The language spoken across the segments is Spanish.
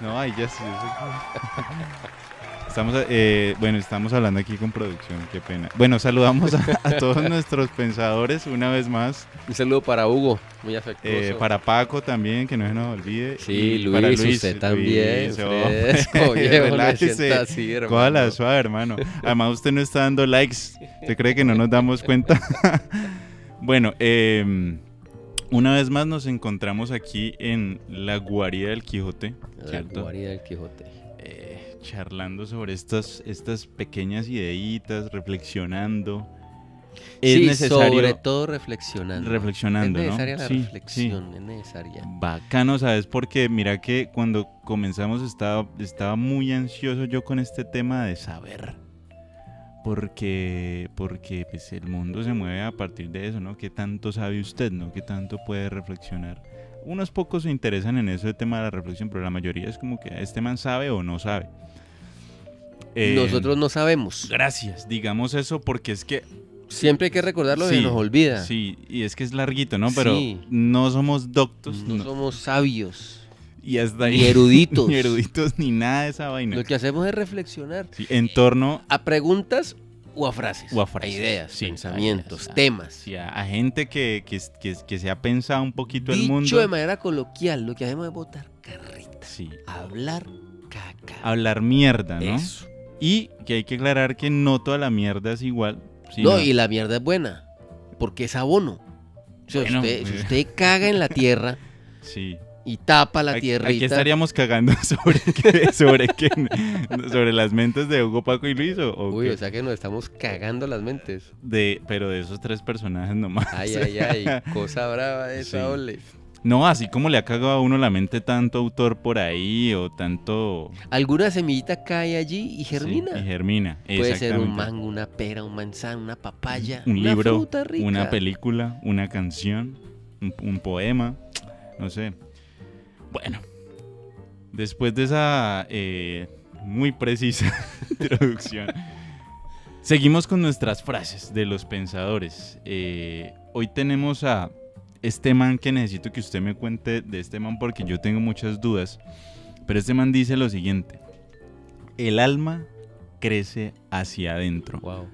No, ahí ya sí. Estamos, eh, bueno, estamos hablando aquí con producción, qué pena. Bueno, saludamos a, a todos nuestros pensadores una vez más. Un saludo para Hugo, muy afectuoso. Eh, para Paco también, que no se nos olvide. Sí, y Luis, para usted también, fresco, viejo, no se relájese, así, hermano. suave, hermano. Además, usted no está dando likes. ¿Usted cree que no nos damos cuenta? bueno, eh, una vez más nos encontramos aquí en la guarida del Quijote, La ¿cierto? guarida del Quijote. Eh, charlando sobre estas, estas pequeñas ideitas, reflexionando. Es sí, necesario sobre todo reflexionando. reflexionando, es ¿no? necesaria la Sí, sí. reflexión, es necesaria. Bacano, ¿sabes? Porque mira que cuando comenzamos estaba, estaba muy ansioso yo con este tema de saber. Porque, porque pues, el mundo se mueve a partir de eso, ¿no? ¿Qué tanto sabe usted, no? ¿Qué tanto puede reflexionar? Unos pocos se interesan en eso de tema de la reflexión, pero la mayoría es como que este man sabe o no sabe. Eh, Nosotros no sabemos. Gracias, digamos eso porque es que Siempre hay que recordarlo Sí, y nos olvida. Sí, y es que es larguito, ¿no? Pero Sí. no somos doctos No no- somos sabios, y hasta ahí. ni eruditos. ni eruditos ni nada de esa vaina. Lo que hacemos es reflexionar Sí, en torno a preguntas o a frases. O a frases, ideas, sí, pensamientos, a- a- temas. sí, a, a gente que, que, que, que se ha pensado un poquito el Dicho mundo. de manera coloquial, lo que hacemos es botar carrita. Sí, Hablar caca. hablar mierda, ¿no? Eso. Y que hay que aclarar que no toda la mierda es igual. No, sino- y la mierda es buena, porque es abono. O sea, Bueno, usted, si eh. usted caga en la tierra Sí. Y tapa la tierrita, Aquí estaríamos cagando sobre qué, sobre qué, sobre las mentes de Hugo, Paco y Luis o, uy, qué? o sea que nos estamos cagando las mentes. de, pero de esos tres personajes nomás. Ay, ay, ay, cosa brava esa, Sí. ole. No, así como le ha cagado a uno la mente tanto autor por ahí o tanto... Alguna semillita cae allí y germina. Sí, y germina. Puede ser un mango, una pera, un manzano, una papaya, Un una libro, fruta rica. una película, una canción, un, un poema, no sé. Bueno, después de esa eh, muy precisa introducción, seguimos con nuestras frases de los pensadores. Eh, hoy tenemos a este man que necesito que usted me cuente de este man porque yo tengo muchas dudas. Pero este man dice lo siguiente. El alma crece hacia adentro. Wow.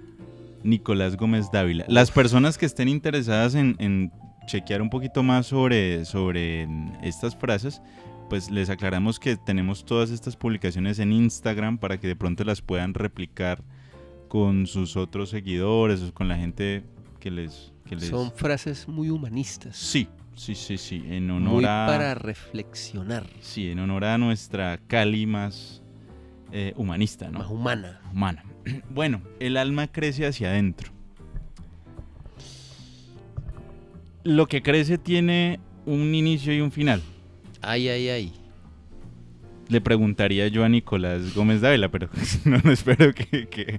Nicolás Gómez Dávila. Las personas que estén interesadas en, en chequear un poquito más sobre, sobre estas frases, pues les aclaramos que tenemos todas estas publicaciones en Instagram para que de pronto las puedan replicar con sus otros seguidores o con la gente que les... Que les... Son frases muy humanistas. Sí, sí, sí, sí. En honor Muy a... para reflexionar, Sí, en honor a nuestra Cali más eh, humanista, ¿no? más humana. humana. Bueno, el alma crece hacia adentro. Lo que crece tiene un inicio y un final. Ay, ay, ay. Le preguntaría yo a Nicolás Gómez Dávila, pero no, no espero que... que-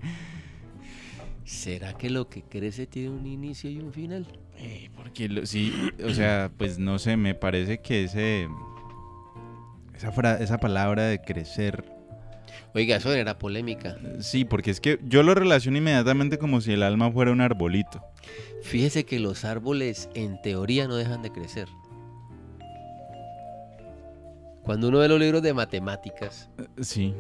¿Será que lo que crece tiene un inicio y un final? Eh, porque lo- sí, o sea, pues no sé, me parece que ese... Esa, fra- esa palabra de crecer... Oiga, eso era polémica. Sí, porque es que yo lo relaciono inmediatamente como si el alma fuera un arbolito. Fíjese que los árboles en teoría no dejan de crecer. Cuando uno ve los libros de matemáticas Sí,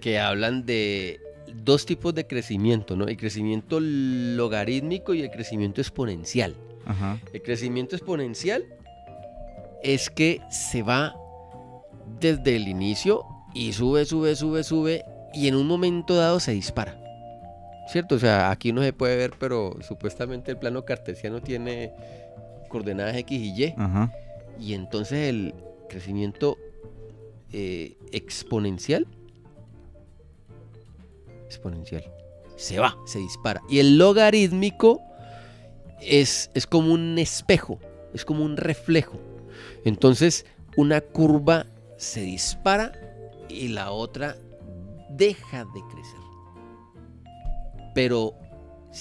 que hablan de dos tipos de crecimiento, ¿no? El crecimiento logarítmico y el crecimiento exponencial. ajá. El crecimiento exponencial es que se va desde el inicio y sube, sube, sube, sube y en un momento dado se dispara. ¿Cierto? O sea, aquí no se puede ver, pero supuestamente el plano cartesiano tiene coordenadas X y Y. Ajá. Y entonces el crecimiento eh, exponencial, exponencial, se va, se dispara. Y el logarítmico es, es como un espejo, es como un reflejo. Entonces una curva se dispara y la otra deja de crecer. Pero,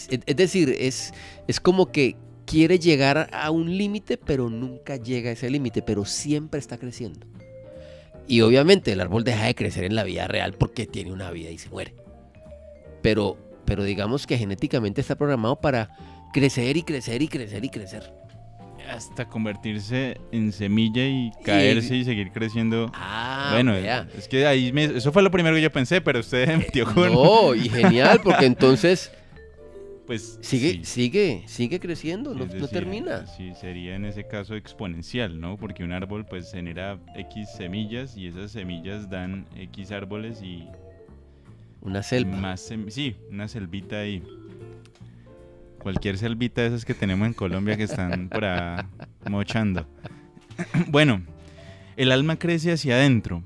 es decir, es, es como que quiere llegar a un límite, pero nunca llega a ese límite, pero siempre está creciendo. Y obviamente el árbol deja de crecer en la vida real porque tiene una vida y se muere. Pero, pero digamos que genéticamente está programado para crecer y crecer y crecer y crecer. Hasta convertirse en semilla y caerse y seguir creciendo. Ah, bueno, es que ahí me- eso fue lo primero que yo pensé, pero usted me metió con... No, y genial, porque entonces Pues sigue, sí. sigue, sigue creciendo, no, termina. Sí, sería en ese caso exponencial, ¿no? Porque un árbol pues genera X semillas y esas semillas dan X árboles y Una selva. más sem- sí, una selvita ahí. Cualquier selvita de esas que tenemos en Colombia que están por ahí mochando. bueno, el alma crece hacia adentro.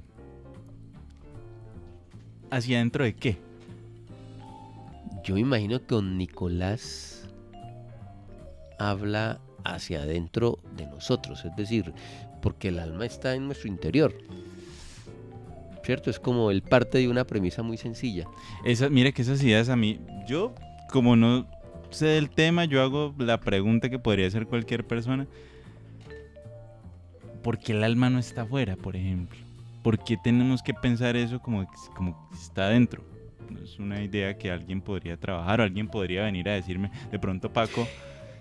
¿Hacia adentro de qué? Yo me imagino que con Nicolás habla hacia adentro de nosotros, es decir, porque el alma está en nuestro interior. ¿Cierto? Es como el parte de una premisa muy sencilla. Esa, mire que esas ideas a mí, yo como no sé del tema, yo hago la pregunta que podría hacer cualquier persona. ¿Por qué el alma no está afuera, por ejemplo? ¿Por qué tenemos que pensar eso como, como que está adentro? Es una idea que alguien podría trabajar o alguien podría venir a decirme, de pronto Paco,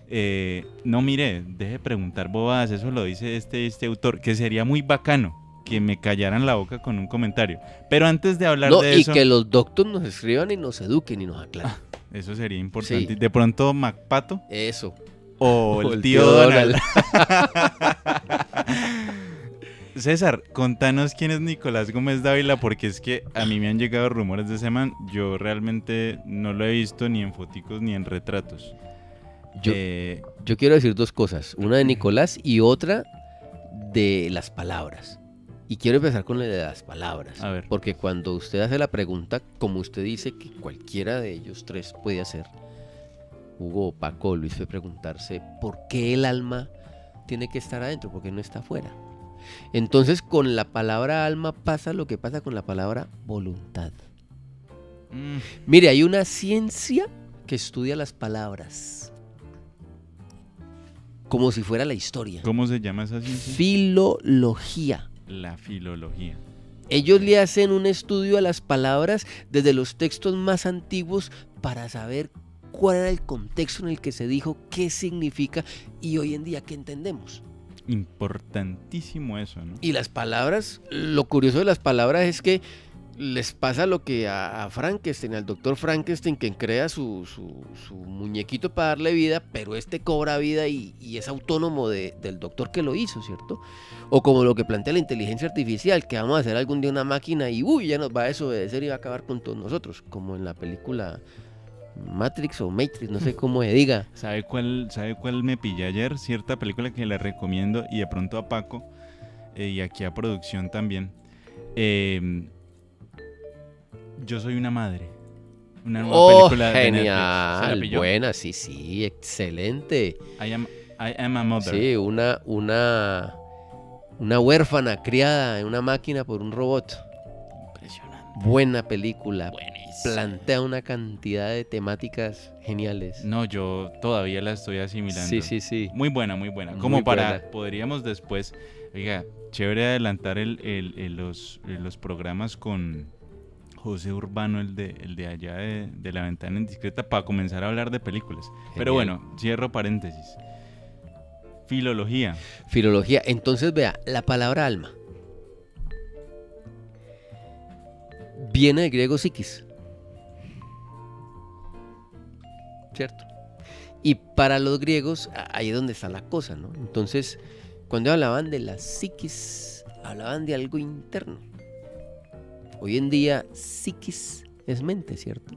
eh, no mire, deje de preguntar bobadas, eso lo dice este, este autor, que sería muy bacano que me callaran la boca con un comentario. Pero antes de hablar No, de y eso... que los doctores nos escriban y nos eduquen y nos aclaren. Eso sería importante. Sí. De pronto MacPato Eso. o el, tío, Donald. César, contanos quién es Nicolás Gómez Dávila, porque es que a mí me han llegado rumores de ese man. Yo realmente no lo he visto ni en foticos ni en retratos. Yo, Eh, yo quiero decir dos cosas. Una de Nicolás y otra de las palabras. Y quiero empezar con la de las palabras. A ver. Porque cuando usted hace la pregunta, como usted dice que cualquiera de ellos tres puede hacer, Hugo, Paco, Luis fue preguntarse por qué el alma tiene que estar adentro, por qué no está afuera. Entonces con la palabra alma pasa lo que pasa con la palabra voluntad. mm, Mire, hay una ciencia que estudia las palabras. Como si fuera la historia. ¿Cómo se llama esa ciencia? Filología. La filología. Ellos le hacen un estudio a las palabras desde los textos más antiguos para saber cuál era el contexto en el que se dijo, qué significa y hoy en día qué entendemos. Importantísimo eso, ¿no? Y las palabras, lo curioso de las palabras es que les pasa lo que a, a Frankenstein, al doctor Frankenstein, que crea su, su- su muñequito para darle vida, pero este cobra vida y, y es autónomo de- del doctor que lo hizo, ¿cierto? O como lo que plantea la inteligencia artificial, que vamos a hacer algún día una máquina y uy, ya nos va a desobedecer y va a acabar con todos nosotros, como en la película Matrix o Matrix, no sé cómo se diga. ¿Sabe cuál, ¿Sabe cuál me pillé ayer? Cierta película que le recomiendo y de pronto a Paco eh, y aquí a producción también. Eh, yo soy una madre. Una nueva Oh, película de Netflix. ¿Se la genial, buena, sí, sí, excelente. I am, I am a mother. Sí, una, una, una huérfana criada en una máquina por un robot. Impresionante. Buena película. Buenísimo. Plantea una cantidad de temáticas geniales. No, yo todavía la estoy asimilando. sí, sí, sí. Muy buena, muy buena. Muy Como para, buena. podríamos después, oiga, chévere adelantar el, el- el- los, los programas con José Urbano, el de, el de allá de, de la ventana indiscreta, para comenzar a hablar de películas. Pero bueno, cierro paréntesis. Filología. Filología. Entonces, vea, la palabra alma viene del griego psiquis. ¿Cierto? Y para los griegos, ahí es donde está la cosa, ¿no? Entonces, cuando hablaban de la psiquis, hablaban de algo interno. Hoy en día, psiquis es mente, ¿cierto?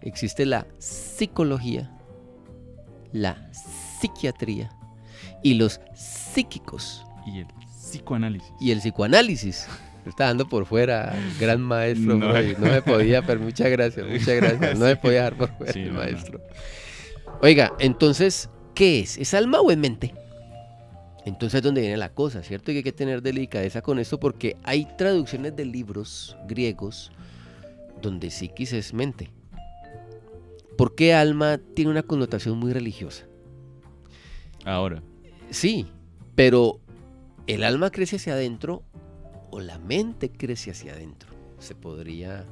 Existe la psicología, la psiquiatría y los psíquicos Y el psicoanálisis. y el psicoanálisis. Está dando por fuera, gran maestro. No. Freud. No, me podía, pero muchas gracias, muchas gracias. No me podía dar por fuera Sí, el no, no. maestro. Oiga, entonces, ¿qué es? ¿Es alma o es mente? Entonces es donde viene la cosa, ¿cierto? Y hay que tener delicadeza con esto porque hay traducciones de libros griegos donde psiquis es mente. ¿Por qué alma tiene una connotación muy religiosa? Ahora, Sí, pero el alma crece hacia adentro o la mente crece hacia adentro. Se podría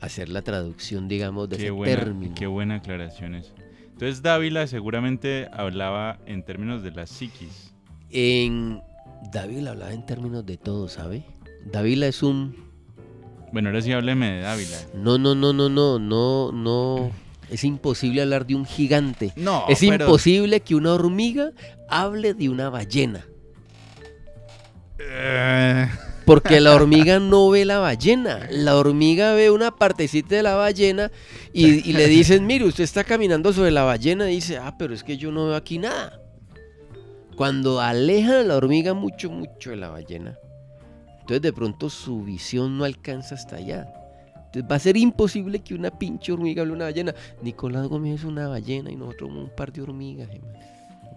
hacer la traducción, digamos, de qué ese buena, término. qué buena aclaración eso. Entonces Dávila seguramente hablaba en términos de la psiquis. En David hablaba en términos de todo, ¿sabe? Dávila es un... Bueno, ahora sí hábleme de Dávila. No, no, no, no, no, no, no. Es imposible hablar de un gigante. No, es pero- imposible que una hormiga hable de una ballena. Eh, Porque la hormiga no ve la ballena. La hormiga ve una partecita de la ballena y, y le dicen, mire, usted está caminando sobre la ballena. Y dice, ah, pero es que yo no veo aquí nada. Cuando alejan a la hormiga mucho, mucho de la ballena, entonces de pronto su visión no alcanza hasta allá. Entonces va a ser imposible que una pinche hormiga hable una ballena. Nicolás Gómez es una ballena y nosotros un par de hormigas.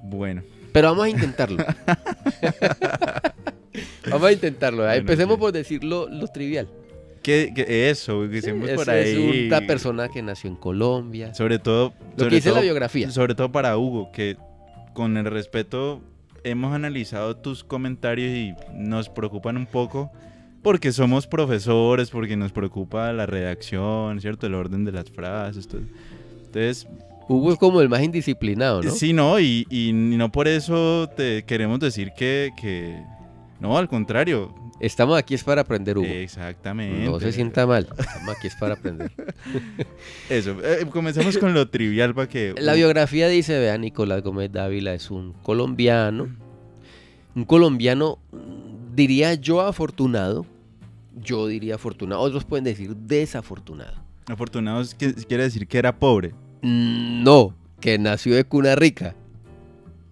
bueno, Pero vamos a intentarlo. vamos a intentarlo. Bueno, Empecemos sí. por decir lo, lo trivial. ¿qué, qué- eso? Que Es, por es ahí. una persona que nació en Colombia. Sobre todo. Lo sobre que dice todo- la biografía. Sobre todo para Hugo, que con el respeto hemos analizado tus comentarios y nos preocupan un poco porque somos profesores, porque nos preocupa la redacción, ¿cierto? El orden de las frases. todo. Entonces, Hugo es como el más indisciplinado, ¿no? sí, no, y, y no por eso te queremos decir que, que- No, al contrario. Estamos aquí es para aprender, Hugo. Exactamente. no se sienta mal. Estamos aquí es para aprender. Eso, eh, comencemos con lo trivial para que... La biografía dice, vea, Nicolás Gómez Dávila es un colombiano. Un colombiano, diría yo, afortunado. Yo diría afortunado. Otros pueden decir desafortunado. Afortunado quiere decir que era pobre. Mm, No, que nació de cuna rica.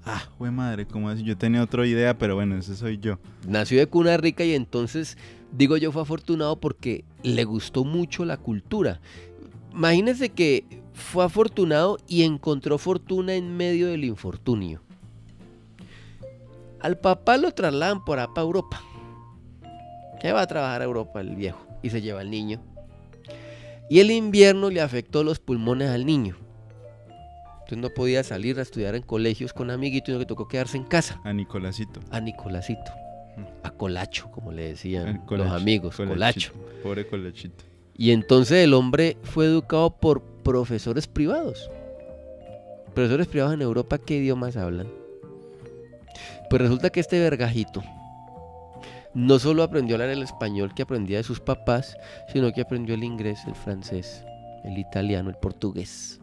Ah, güey madre, como así? Yo tenía otra idea, pero bueno, ese soy yo. Nació de cuna rica y entonces, digo yo, fue afortunado porque le gustó mucho la cultura. Imagínense que fue afortunado y encontró fortuna en medio del infortunio. Al papá lo trasladan por para Europa. Que va a trabajar a Europa el viejo y se lleva al niño. Y el invierno le afectó los pulmones al niño. Entonces no podía salir a estudiar en colegios con amiguitos, sino que tocó quedarse en casa A Nicolásito. a Nicolásito, a Colacho, como le decían los amigos, Colacho. Pobre colachito. Y entonces el hombre fue educado por profesores privados. Profesores privados en Europa, ¿qué idiomas hablan? Pues resulta que este vergajito no solo aprendió a hablar el español que aprendía de sus papás, sino que aprendió el inglés, el francés, el italiano, el portugués.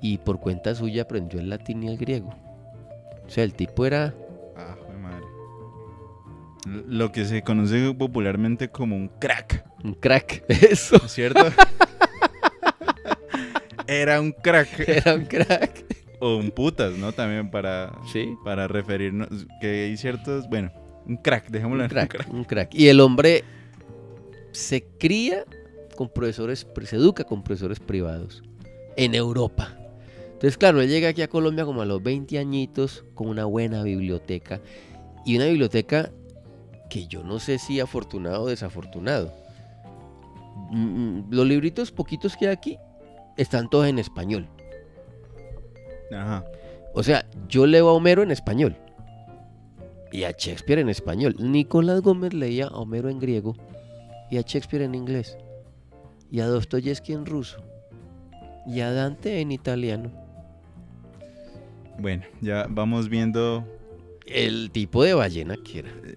Y por cuenta suya aprendió el latín y el griego. O sea, el tipo era Ah, madre. Lo que se conoce popularmente como un crack, un crack. Eso. ¿cierto? Era un crack. Era un crack. O un putas, ¿no? También para, Sí. para referirnos. Que hay ciertos. Bueno, un crack, dejémoslo Un en un crack, un crack. Y el hombre se cría con profesores, se educa con profesores privados en Europa. Entonces, claro, él llega aquí a Colombia como a los 20 añitos con una buena biblioteca. Y una biblioteca que yo no sé si afortunado o desafortunado. Mm, Los libritos poquitos que hay aquí están todos en español. Ajá. O sea, yo leo a Homero en español. Y a Shakespeare en español. Nicolás Gómez leía a Homero en griego y a Shakespeare en inglés. Y a Dostoyevsky en ruso. Y a Dante en italiano. Bueno, ya vamos viendo. El tipo de ballena que era. eh,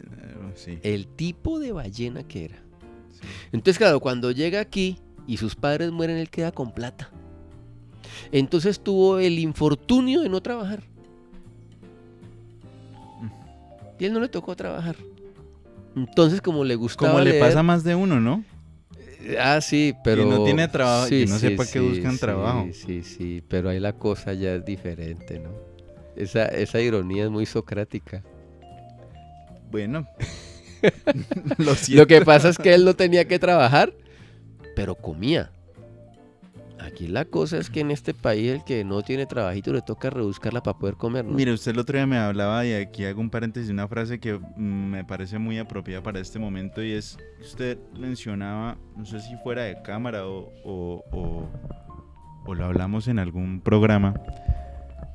sí. El tipo de ballena que era. sí. Entonces, claro, cuando llega aquí y sus padres mueren, él queda con plata. Entonces tuvo el infortunio de no trabajar. Y él no le tocó trabajar. Entonces, como le gustaba Como le leer- pasa más de uno, ¿no? Ah, sí, pero... no tiene trabajo, yo no sé para qué buscan sí, trabajo. Sí, sí, pero ahí la cosa ya es diferente, ¿no? Esa, esa ironía es muy socrática. Bueno. Lo. Lo que pasa es que él no tenía que trabajar, pero comía. Aquí la cosa es que en este país el que no tiene trabajito le toca rebuscarla para poder comer, ¿no? Mire, usted el otro día me hablaba y aquí hago un paréntesis, una frase que mm, me parece muy apropiada para este momento y es, usted mencionaba, no sé si fuera de cámara o, o, o- o lo hablamos en algún programa,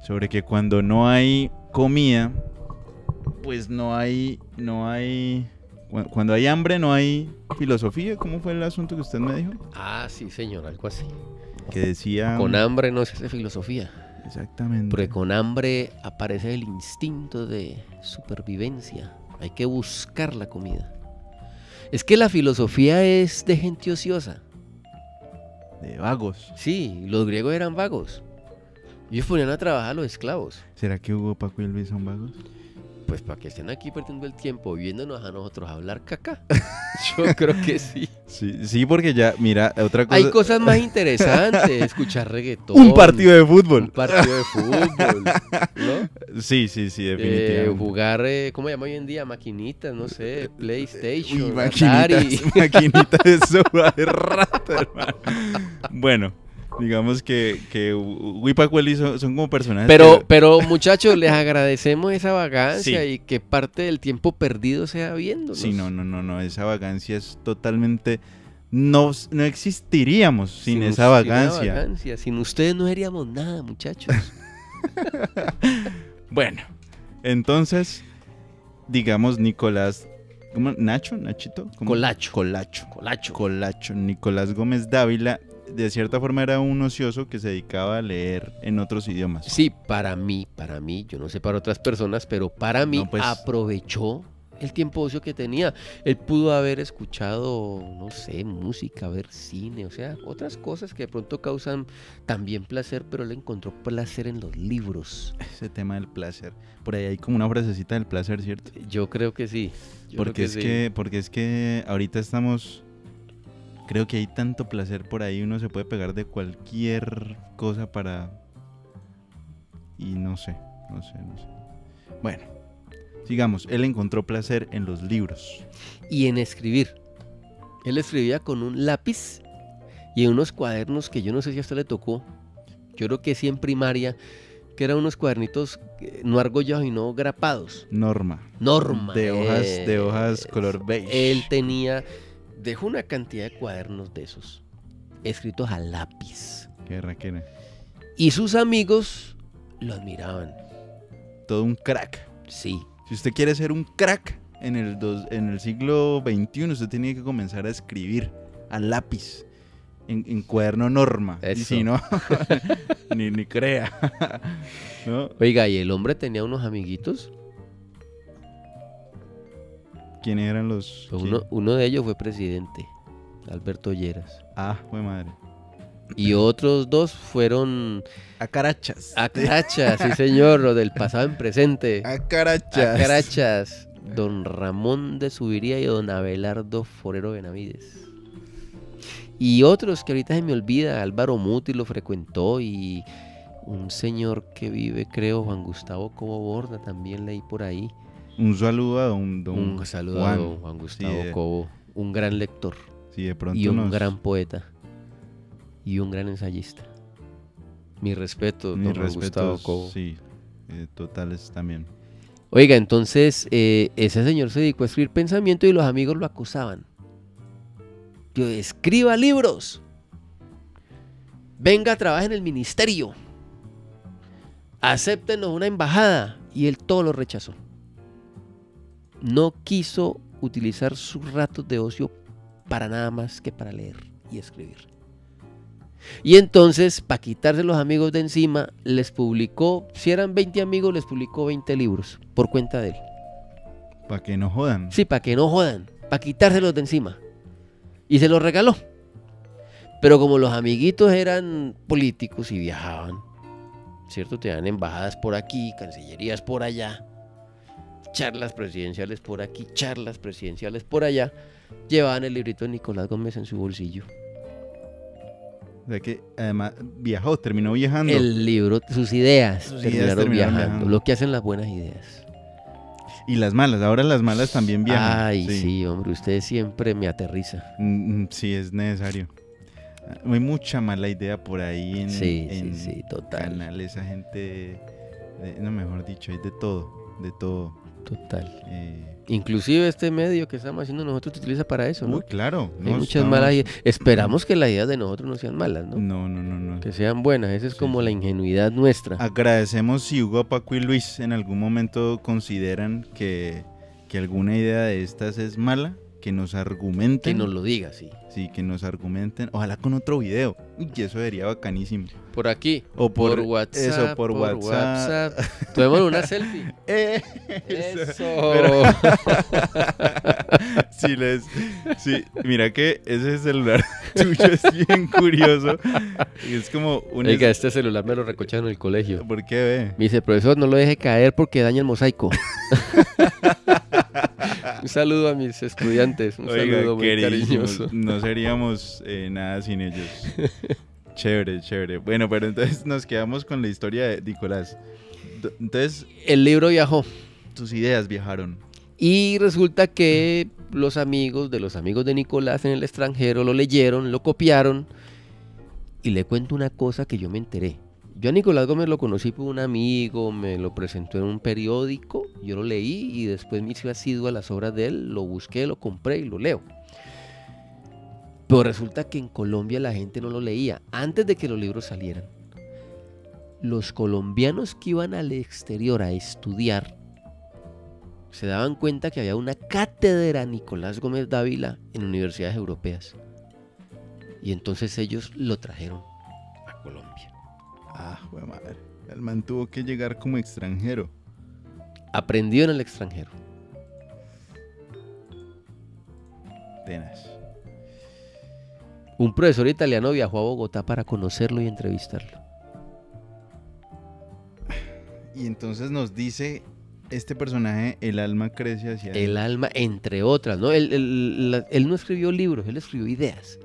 sobre que cuando no hay comida, pues no hay, no hay, cu- cuando hay hambre no hay filosofía, ¿cómo fue el asunto que usted me dijo? Ah, sí, señor, algo así. Que decía... Con hambre no se hace filosofía, Exactamente. porque con hambre aparece el instinto de supervivencia. hay que buscar la comida. Es que la filosofía es de gente ociosa. De vagos. Sí, los griegos eran vagos. Ellos ponían a trabajar a los esclavos. ¿Será que Hugo, Paco y Luis son vagos? Pues para que estén aquí perdiendo el tiempo viéndonos a nosotros hablar caca. Yo creo que sí. Sí, sí, porque ya, mira, otra cosa. Hay cosas más interesantes, escuchar reggaetón. Un partido de Un fútbol. partido de fútbol. ¿no? Sí, sí, sí, Eh, definitivamente. jugar, eh, ¿cómo se llama hoy en día? Maquinitas, no sé, PlayStation, Uy, Atari. maquinitas, maquinitas de sopa de rato, hermano. Bueno, digamos que, que Luis son, son como personajes. Pero, que- pero muchachos, les agradecemos esa vagancia Sí. y que parte del tiempo perdido sea viéndonos. Sí, no, no, no, no, esa vagancia es totalmente... No, no existiríamos sin, esa vagancia. vagancia. Sin ustedes no seríamos nada, muchachos. Bueno, entonces, digamos, Nicolás... ¿cómo? ¿Nacho? ¿Nachito? ¿Cómo? Colacho. Colacho. Colacho. Colacho. Nicolás Gómez Dávila, de cierta forma era un ocioso que se dedicaba a leer en otros idiomas. Sí, para mí, para mí, yo no sé para otras personas, pero para mí No, pues- aprovechó el tiempo ocio que tenía. Él pudo haber escuchado, no sé, música, ver cine, o sea, otras cosas que de pronto causan también placer, pero él encontró placer en los libros. Ese tema del placer. Por ahí hay como una frasecita del placer, ¿cierto? Yo creo que sí. yo Porque es sí. que, porque es que ahorita estamos. Creo que hay tanto placer por ahí, uno se puede pegar de cualquier cosa para. Y no sé, no sé, no sé. Bueno, sigamos. Él encontró placer en los libros. Y en escribir. Él escribía con un lápiz y en unos cuadernos que yo no sé si a usted le tocó. Yo creo que sí en primaria, que eran unos cuadernitos eh, no argollados y no grapados. Norma. Norma. De hojas, de hojas color beige. Él tenía, dejó una cantidad de cuadernos de esos, escritos a lápiz. Qué raquera. Y sus amigos lo admiraban. Todo un crack. Sí. Si usted quiere ser un crack en el, dos- en el siglo XXI, usted tiene que comenzar a escribir a lápiz, en, en cuaderno norma. Y Eso. si no, ni, ni crea. ¿No? Oiga, y el hombre tenía unos amiguitos. ¿Quiénes eran los...? Pues quién? Uno, uno de ellos fue presidente, Alberto Lleras. Ah, fue madre. Y otros dos fueron A carachas. a Carachas, sí señor, lo del pasado en presente. A A carachas. Carachas, don Ramón de Subiría y don Abelardo Forero Benavides. Y otros que ahorita se me olvida, Álvaro Muti lo frecuentó y un señor que vive, creo, Juan Gustavo Cobo Borda, también leí por ahí. Un saludo a don, don un saludo a don Juan Gustavo Sí, Cobo, un gran lector Sí, de pronto y un nos- gran poeta y un gran ensayista. Mi respeto, don Juan Gustavo Cobo. sí, eh, totales también. Oiga, entonces eh, ese señor se dedicó a escribir pensamiento y los amigos lo acosaban. Yo, escriba libros. Venga, trabaje en el ministerio. Acéptenos una embajada. Y él todo lo rechazó. No quiso utilizar sus ratos de ocio para nada más que para leer y escribir. Y entonces, para quitarse los amigos de encima, les publicó, si eran 20 amigos, les publicó 20 libros por cuenta de él. Para que no jodan. Sí, para que no jodan, para quitárselos de encima. Y se los regaló. Pero como los amiguitos eran políticos y viajaban, ¿cierto? Tenían embajadas por aquí, cancillerías por allá, charlas presidenciales por aquí, charlas presidenciales por allá, llevaban el librito de Nicolás Gómez en su bolsillo. O sea que además viajó, terminó viajando. El libro, sus ideas, Sus ideas terminaron, viajando, viajando. Lo que hacen las buenas ideas. Y las malas, ahora las malas también viajan. Ay, sí. hombre, usted siempre me aterriza. Mm, mm, Sí, es necesario. Hay mucha mala idea por ahí en, Sí, en sí, total. canales, esa gente, no mejor dicho, hay de todo, de todo. Total. eh. Inclusive este medio que estamos haciendo nosotros se utiliza para eso, ¿no? Uy, claro. Hay no, muchas malas ideas. Esperamos que las ideas de nosotros no sean malas, ¿no? No, no, no, no. Que sean buenas. Esa es Sí, como sí. la ingenuidad nuestra. Agradecemos si Hugo, Paco y Luis en algún momento consideran que, que alguna idea de estas es mala, que nos Que argumenten. nos lo diga, sí. Sí, que nos argumenten. Ojalá con otro video. Uy, eso sería bacanísimo. Por aquí. O por, Por WhatsApp. Eso, por, WhatsApp. WhatsApp. Una selfie. Eh, Eso. Pero- sí, les, sí, mira que ese celular tuyo es bien curioso. Y es como un... Oiga, este celular me lo recocharon en el colegio. ¿Por qué ve? Me dice, profesor, no lo deje caer porque daña el mosaico. un saludo a mis estudiantes. Un Oiga, saludo muy cariñoso. no seríamos eh, nada sin ellos. chévere, chévere. Bueno, pero entonces nos quedamos con la historia de Nicolás. Entonces, El libro viajó. tus ideas viajaron. Y resulta que los amigos de los amigos de Nicolás en el extranjero lo leyeron, lo copiaron. Y le cuento una cosa que yo me enteré. Yo a Nicolás Gómez lo conocí por un amigo, me lo presentó en un periódico, yo lo leí y después me hice asiduo a las obras de él, lo busqué, lo compré y lo leo. Pero resulta que en Colombia la gente no lo leía antes de que los libros salieran. Los colombianos que iban al exterior a estudiar se daban cuenta que había una cátedra Nicolás Gómez Dávila en universidades europeas. Y entonces ellos lo trajeron a Colombia. Ah, jue madre. El man tuvo que llegar como extranjero. Aprendió en el extranjero. Tenaz. Un profesor italiano viajó a Bogotá para conocerlo y entrevistarlo. Y entonces nos dice este personaje, el alma crece hacia El alma, entre otras, ¿no? Él, él no escribió libros, él escribió ideas.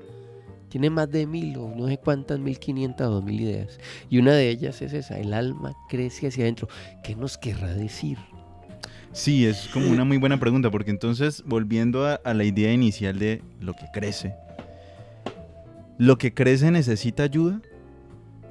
Tiene más de mil o no sé cuántas, mil quinientas o dos mil ideas. Y una de ellas es esa, el alma crece hacia adentro. ¿Qué nos querrá decir? Sí, es como una muy buena pregunta, porque entonces, volviendo a, la idea inicial de lo que crece, ¿lo que crece necesita ayuda?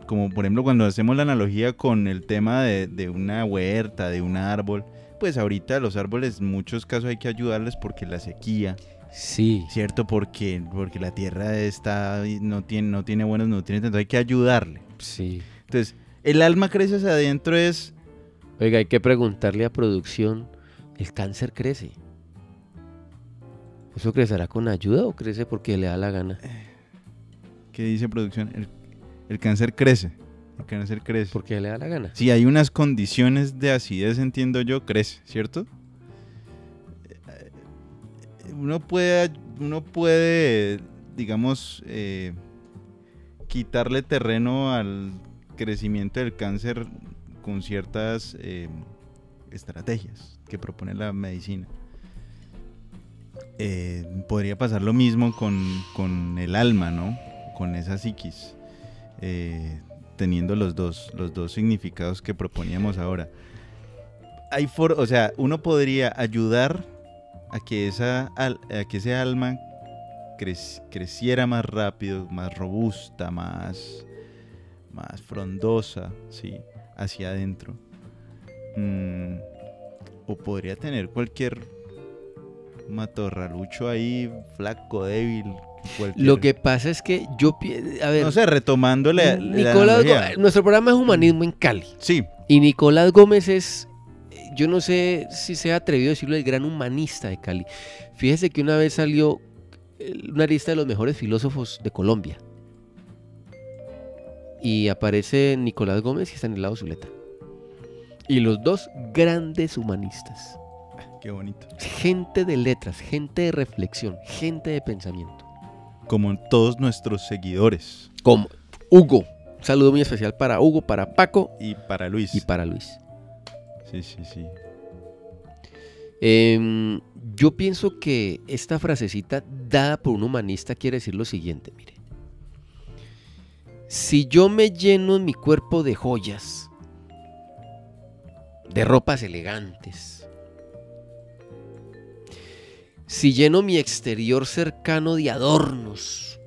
Como por ejemplo cuando hacemos la analogía con el tema de, de una huerta, de un árbol, pues ahorita los árboles en muchos casos hay que ayudarles porque la sequía, Sí. ¿cierto? Porque, porque la tierra está, no, tiene, no tiene buenos nutrientes, entonces hay que ayudarle. Sí. Entonces, el alma crece hacia adentro es... Oiga, hay que preguntarle a producción, ¿el cáncer crece? ¿Eso crecerá con ayuda o crece porque le da la gana? ¿Qué dice producción? El, el cáncer crece. El cáncer crece. Porque le da la gana. Si hay unas condiciones de acidez, entiendo yo, crece, ¿cierto? Uno puede, uno puede digamos, eh, quitarle terreno al crecimiento del cáncer con ciertas eh, estrategias que propone la medicina. Eh, podría pasar lo mismo con, con el alma, ¿no? Con esa psiquis. Teniendo los dos, los dos significados que proponíamos ahora. Hay for- o sea, uno podría ayudar a que, esa, a que ese alma crec- creciera más rápido, más robusta, más, más frondosa, ¿sí? Hacia adentro. Mm, o podría tener cualquier matorralucho ahí, flaco, débil. cualquier- Lo que pasa es que yo, a ver, No sé, retomando la, Nicolás. Gómez- nuestro programa es Humanismo en Cali. Sí, Y Nicolás Gómez es, yo no sé si se ha atrevido a decirlo, el gran humanista de Cali. Fíjese que una vez salió eh, una lista de los mejores filósofos de Colombia. Y aparece Nicolás Gómez y Stanislao Zuleta. Y los dos grandes humanistas. qué bonito. Gente de letras, gente de reflexión, gente de pensamiento. Como todos nuestros seguidores. Como Hugo. Un saludo muy especial para Hugo, para Paco Y para Luis. y para Luis. Sí, sí, sí. Em, yo pienso que esta frasecita dada por un humanista quiere decir lo siguiente, mire. Si yo me lleno en mi cuerpo de joyas, de ropas elegantes, si lleno mi exterior cercano de adornos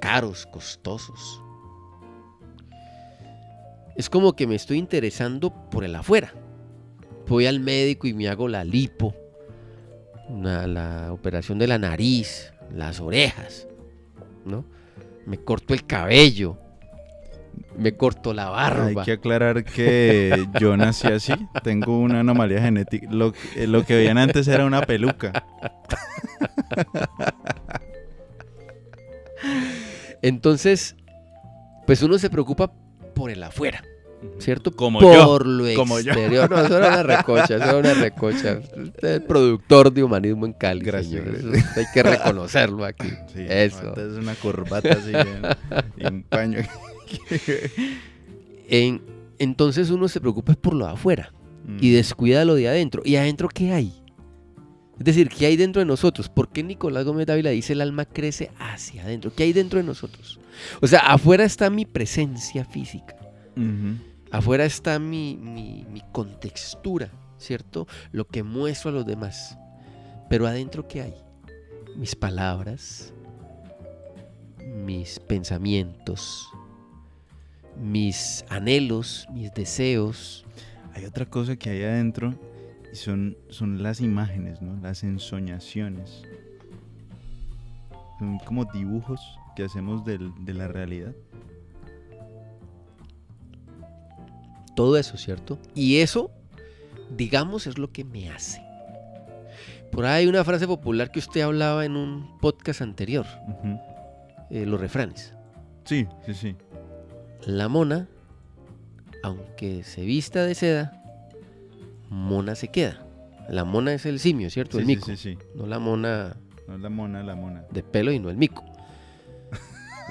caros, costosos, es como que me estoy interesando por el afuera voy al médico y me hago la lipo, una- la operación de la nariz, las orejas, ¿no? Me corto el cabello, me corto la Hay barba. que aclarar que yo nací así. Tengo una anomalía genética. Lo, eh, lo que veían antes era una peluca. Entonces, pues uno se preocupa por el afuera, ¿cierto? Como por yo, lo como yo. exterior. No, eso era una recocha, eso era una recocha. Usted es el productor de humanismo en Cali, Gracias, señor. gracias. Eso hay que reconocerlo aquí. Sí, Eso. Entonces una corbata así un paño. En- entonces uno se preocupa por lo de afuera Mm. y descuida lo de adentro. ¿Y adentro qué hay? Es decir, ¿qué hay dentro de nosotros? ¿Por qué Nicolás Gómez Dávila dice el alma crece hacia adentro? ¿Qué hay dentro de nosotros? O sea, afuera está mi presencia física. Afuera está mi, mi, mi contextura, ¿cierto? Lo que muestro a los demás. Pero adentro, ¿qué hay? Mis palabras, mis pensamientos, mis anhelos, mis deseos. Hay otra cosa que hay adentro y son, son las imágenes, ¿no? Las ensoñaciones. Son como dibujos que hacemos del- de la realidad. Todo eso, ¿cierto? Y eso, digamos, es lo que me hace. Por ahí hay una frase popular que usted hablaba en un podcast anterior, eh, los refranes. Sí, sí, sí. La mona, aunque se vista de seda, mona se queda. La mona es el simio, ¿cierto? Sí, el sí, mico. sí, sí. No la mona No es la mona, la mona. de pelo y no el mico.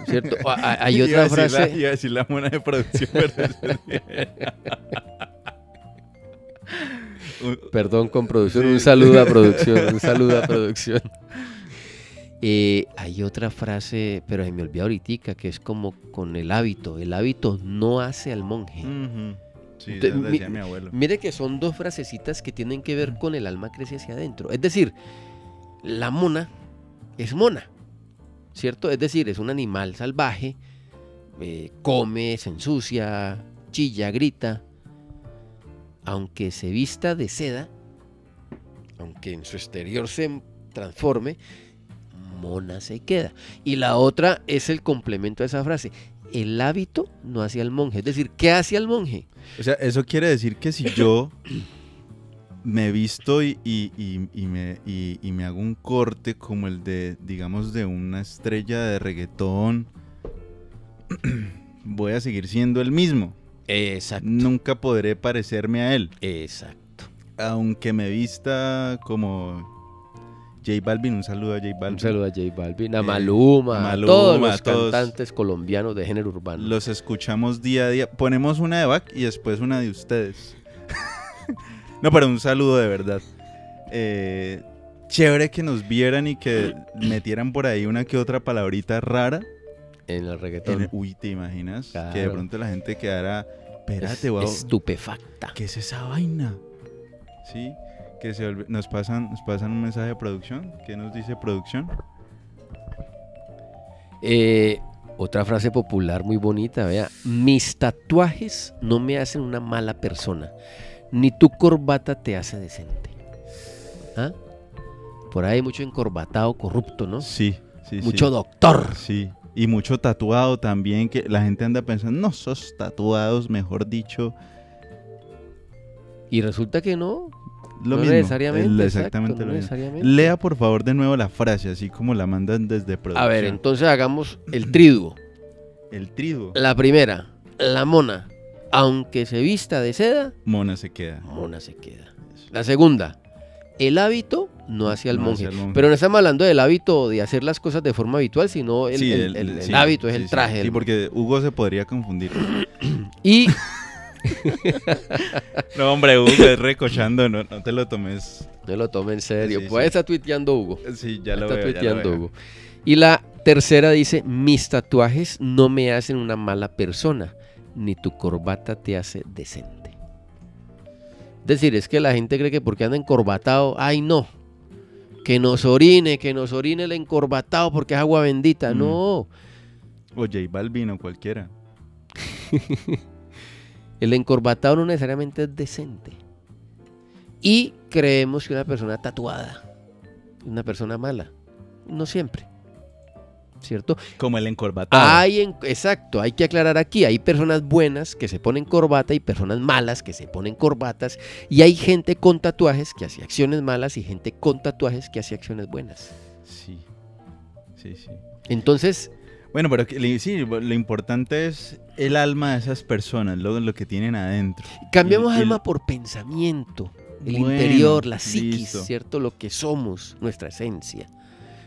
¿Cierto? A- Hay otra la- frase. iba a decir la mona de producción, pero Perdón con producción, Sí. un saludo a producción, un saludo a producción. Eh, hay otra frase, pero se me olvidó ahorita, que es como con el hábito. El hábito no hace al monje. Sí, mi- mi abuelo. Mire que son dos frasecitas que tienen que ver con el alma crece hacia adentro. Es decir, la mona es mona, ¿cierto? Es decir, es un animal salvaje, eh, come, se ensucia, chilla, grita. Aunque se vista de seda, aunque en su exterior se transforme, mona se queda. Y la otra es el complemento a esa frase. El hábito no hace al monje. Es decir, ¿qué hace al monje? O sea, eso quiere decir que si yo me visto y, y- y- y me, y- y me hago un corte como el de, digamos, de una estrella de reggaetón, voy a seguir siendo el mismo. Exacto. Nunca podré parecerme a él. Exacto. Aunque me vista como J Balvin, un saludo a J Balvin. Un saludo a J Balvin, a Eh, Maluma, a a Maluma, todos los todos. cantantes colombianos de género urbano. Los escuchamos día a día. Ponemos una de Back y después una de ustedes. no, pero un saludo de verdad. Eh, chévere que nos vieran y que metieran por ahí una que otra palabrita rara. en el reggaetón. En- uy, ¿te imaginas? Que de pronto la gente quedara... Espérate, Es- wow. Estupefacta. ¿Qué es esa vaina? Sí, que se nos pasan, nos pasan un mensaje de producción. ¿Qué nos dice producción? Eh, otra frase popular muy bonita, vea. Mis tatuajes no me hacen una mala persona, ni tu corbata te hace decente. ¿Ah? Por ahí hay mucho encorbatado corrupto, ¿no? Sí, sí, mucho sí. doctor. Sí, y mucho tatuado también, que la gente anda pensando, no, sos tatuados, mejor dicho, Y resulta que no. lo no mismo. necesariamente. el- exacto, exactamente no lo mismo. Lea por favor de nuevo la frase, así como la mandan desde producción. A ver, entonces hagamos el triduo. El trigo, La primera, la mona, aunque se vista de seda, mona se queda. mona se queda. La segunda, el hábito no hace al No monje. Pero no estamos hablando del hábito de hacer las cosas de forma habitual, sino el, Sí, el- el- el sí, hábito es sí, el traje. Sí, porque Hugo se podría confundir. Y no, hombre, Hugo es recochando, no, no te lo tomes. no lo tome en serio. Pues está tuiteando Hugo. Sí, ya lo está veo, ya lo tuiteando veo. Hugo. Y la tercera dice, mis tatuajes no me hacen una mala persona, ni tu corbata te hace decente. Es decir, es que la gente cree que porque anda encorbatado, ay no, que nos orine, que nos orine el encorbatado porque es agua bendita. Mm. No, O J Balvin o cualquiera. el encorbatado no necesariamente es decente. Y creemos que una persona tatuada una persona mala. No siempre. ¿Cierto? Como el encorbatado. Hay en- exacto, hay que aclarar aquí, hay personas buenas que se ponen corbata y personas malas que se ponen corbatas y hay gente con tatuajes que hace acciones malas y gente con tatuajes que hace acciones buenas. Sí, sí, sí. Entonces, Bueno, pero sí, lo importante es el alma de esas personas, lo, lo que tienen adentro. cambiamos alma por pensamiento, el Bueno, interior, la psiquis, listo. ¿cierto? Lo que somos, nuestra esencia.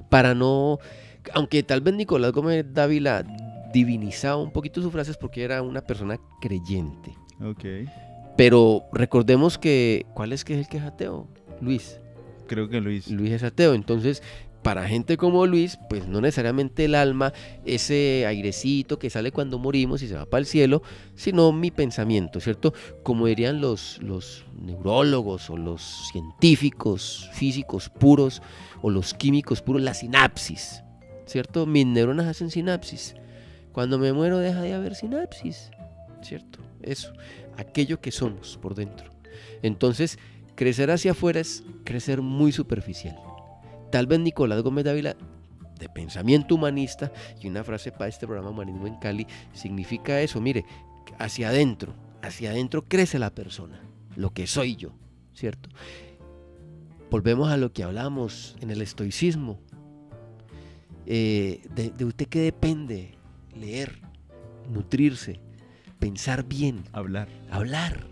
Para no, aunque tal vez Nicolás Gómez Dávila divinizaba un poquito sus frases porque era una persona creyente. Ok. Pero recordemos que, ¿cuál es que es el que es ateo? Luis. Creo que Luis. Luis es ateo. Entonces, para gente como Luis, pues no necesariamente el alma, ese airecito que sale cuando morimos y se va para el cielo, sino mi pensamiento, ¿cierto? Como dirían los, los neurólogos o los científicos físicos puros o los químicos puros, la sinapsis, ¿cierto? Mis neuronas hacen sinapsis. Cuando me muero deja de haber sinapsis, ¿cierto? Eso, aquello que somos por dentro. Entonces, crecer hacia afuera es crecer muy superficial. Tal vez Nicolás Gómez Dávila, de pensamiento humanista, y una frase para este programa Humanismo en Cali, significa eso, mire, hacia adentro, hacia adentro crece la persona, lo que soy yo, ¿cierto? Volvemos a lo que hablamos en el estoicismo. Eh, de, de usted qué depende? Leer, nutrirse, pensar bien, Hablar. hablar,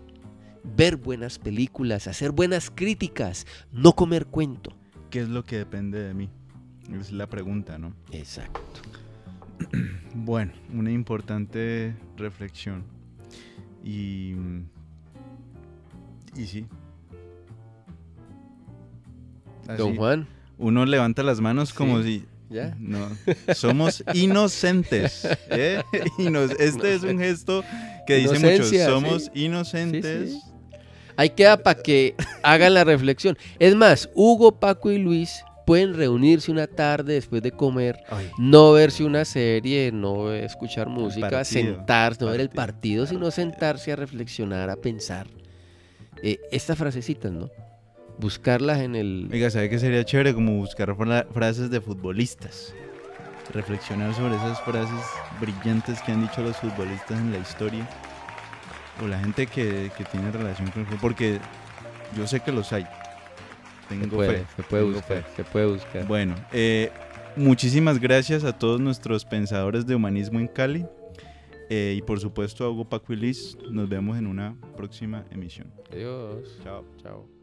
ver buenas películas, hacer buenas críticas, no comer cuento. ¿Qué es lo que depende de mí? Es la pregunta, ¿no? Exacto. Bueno, una importante reflexión. Y. Y sí. Don Juan, Uno levanta las manos como si. ¿Ya? No, somos inocentes. ¿eh? Este es un gesto que dice mucho. Inocencia, Somos sí. inocentes. Sí, sí. Ahí queda para que hagan la reflexión. Es más, Hugo, Paco y Luis pueden reunirse una tarde después de comer, Ay, no verse una serie, no escuchar música, partido, sentarse, no ver el partido. partido, sino sentarse a reflexionar, a pensar. Eh, estas frasecitas, ¿no? Buscarlas en el... Oiga, ¿sabe qué sería chévere? Como buscar fra- frases de futbolistas. Reflexionar sobre esas frases brillantes que han dicho los futbolistas en la historia. O la gente que, que tiene relación con el fútbol. Porque yo sé que los hay. Tengo se puede, fe. se puede tengo buscar, fe. se puede buscar. Bueno, eh, muchísimas gracias a todos nuestros pensadores de humanismo en Cali. Eh, y por supuesto a Hugo Paco y Liz. Nos vemos en una próxima emisión. Adiós. Chao. Chao.